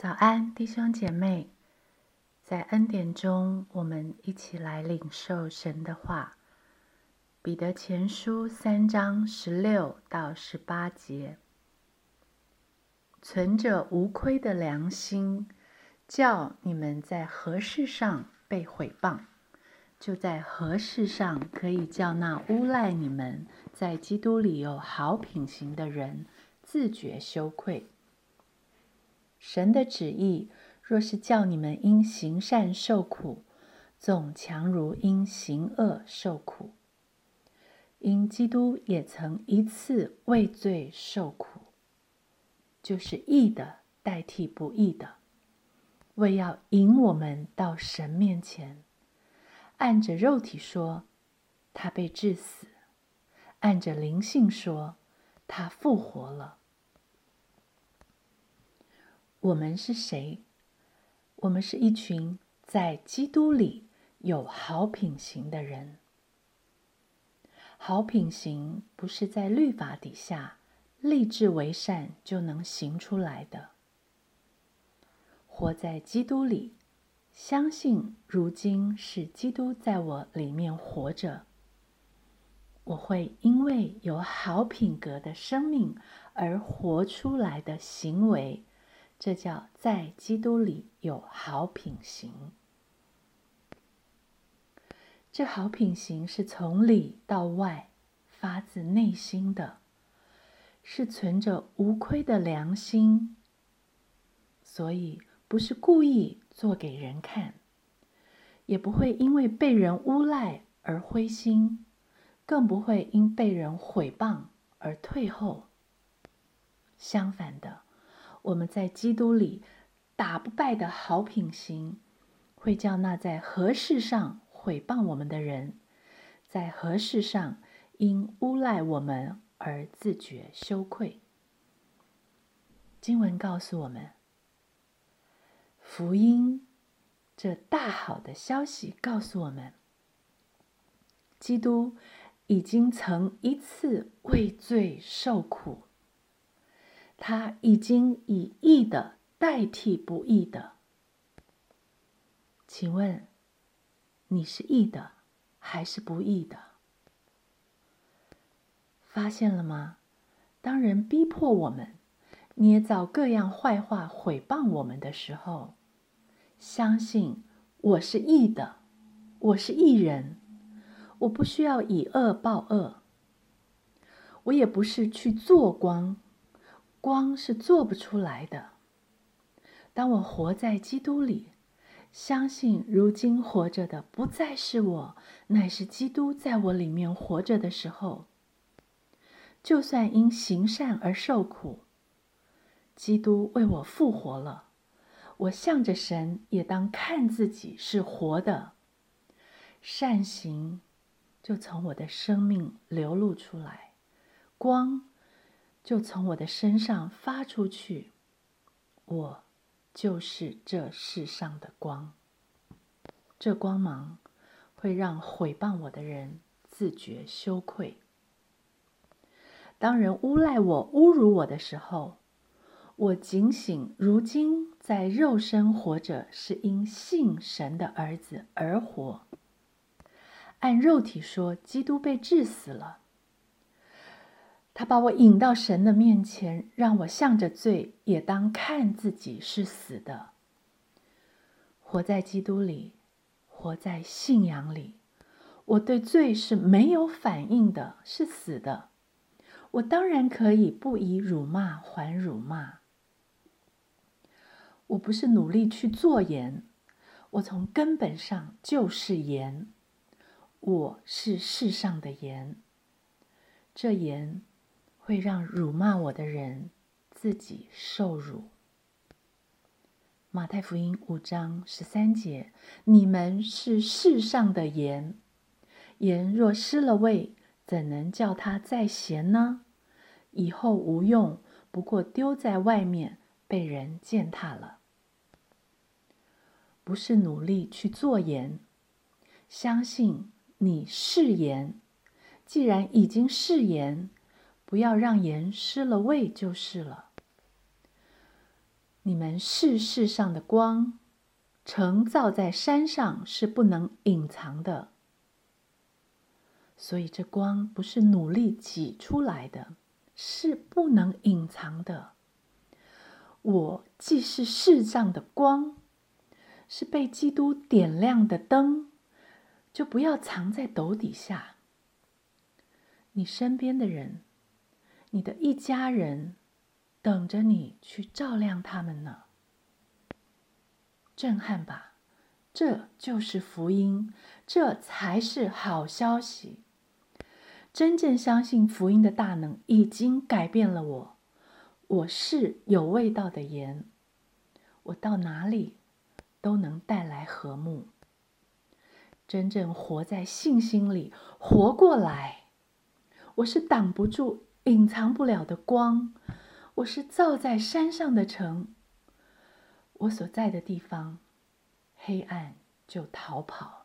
早安，弟兄姐妹，在恩典中，我们一起来领受神的话。彼得前书三章十六到十八节，存着无亏的良心，叫你们在何事上被毁谤，就在何事上可以叫那诬赖你们在基督里有好品行的人自觉羞愧。神的旨意若是叫你们因行善受苦，总强如因行恶受苦。因基督也曾一次为罪受苦，就是义的代替不义的，为要引我们到神面前。按着肉体说，他被致死；按着灵性说，他复活了。我们是谁？我们是一群在基督里有好品行的人。好品行不是在律法底下立志为善就能行出来的。活在基督里，相信如今是基督在我里面活着，我会因为有好品格的生命而活出来的行为。这叫在基督里有好品行。这好品行是从里到外发自内心的，是存着无亏的良心，所以不是故意做给人看，也不会因为被人诬赖而灰心，更不会因被人毁谤而退后。相反的。我们在基督里打不败的好品行，会叫那在何事上毁谤我们的人，在何事上因诬赖我们而自觉羞愧。经文告诉我们，福音这大好的消息告诉我们，基督已经曾一次为罪受苦。他已经以义的代替不义的，请问你是义的还是不义的？发现了吗？当人逼迫我们、捏造各样坏话毁谤我们的时候，相信我是义的，我是义人，我不需要以恶报恶，我也不是去做光。光是做不出来的。当我活在基督里，相信如今活着的不再是我，乃是基督在我里面活着的时候，就算因行善而受苦，基督为我复活了，我向着神也当看自己是活的，善行就从我的生命流露出来，光。就从我的身上发出去，我就是这世上的光。这光芒会让毁谤我的人自觉羞愧。当人诬赖我、侮辱我的时候，我警醒：如今在肉身活着，是因信神的儿子而活。按肉体说，基督被治死了。他把我引到神的面前，让我向着罪，也当看自己是死的。活在基督里，活在信仰里，我对罪是没有反应的，是死的。我当然可以不以辱骂还辱骂。我不是努力去做盐，我从根本上就是盐。我是世上的盐，这盐。会让辱骂我的人自己受辱。马太福音五章十三节：你们是世上的盐，盐若失了味，怎能叫它再咸呢？以后无用，不过丢在外面，被人践踏了。不是努力去做盐，相信你是盐。既然已经是盐。不要让盐失了味就是了。你们是世上的光，城造在山上是不能隐藏的。所以这光不是努力挤出来的，是不能隐藏的。我既是世上的光，是被基督点亮的灯，就不要藏在斗底下。你身边的人，你的一家人，等着你去照亮他们呢。震撼吧，这就是福音，这才是好消息。真正相信福音的大能，已经改变了我。我是有味道的盐，我到哪里都能带来和睦。真正活在信心里，活过来。我是挡不住、隐藏不了的光，我是造在山上的城。我所在的地方，黑暗就逃跑。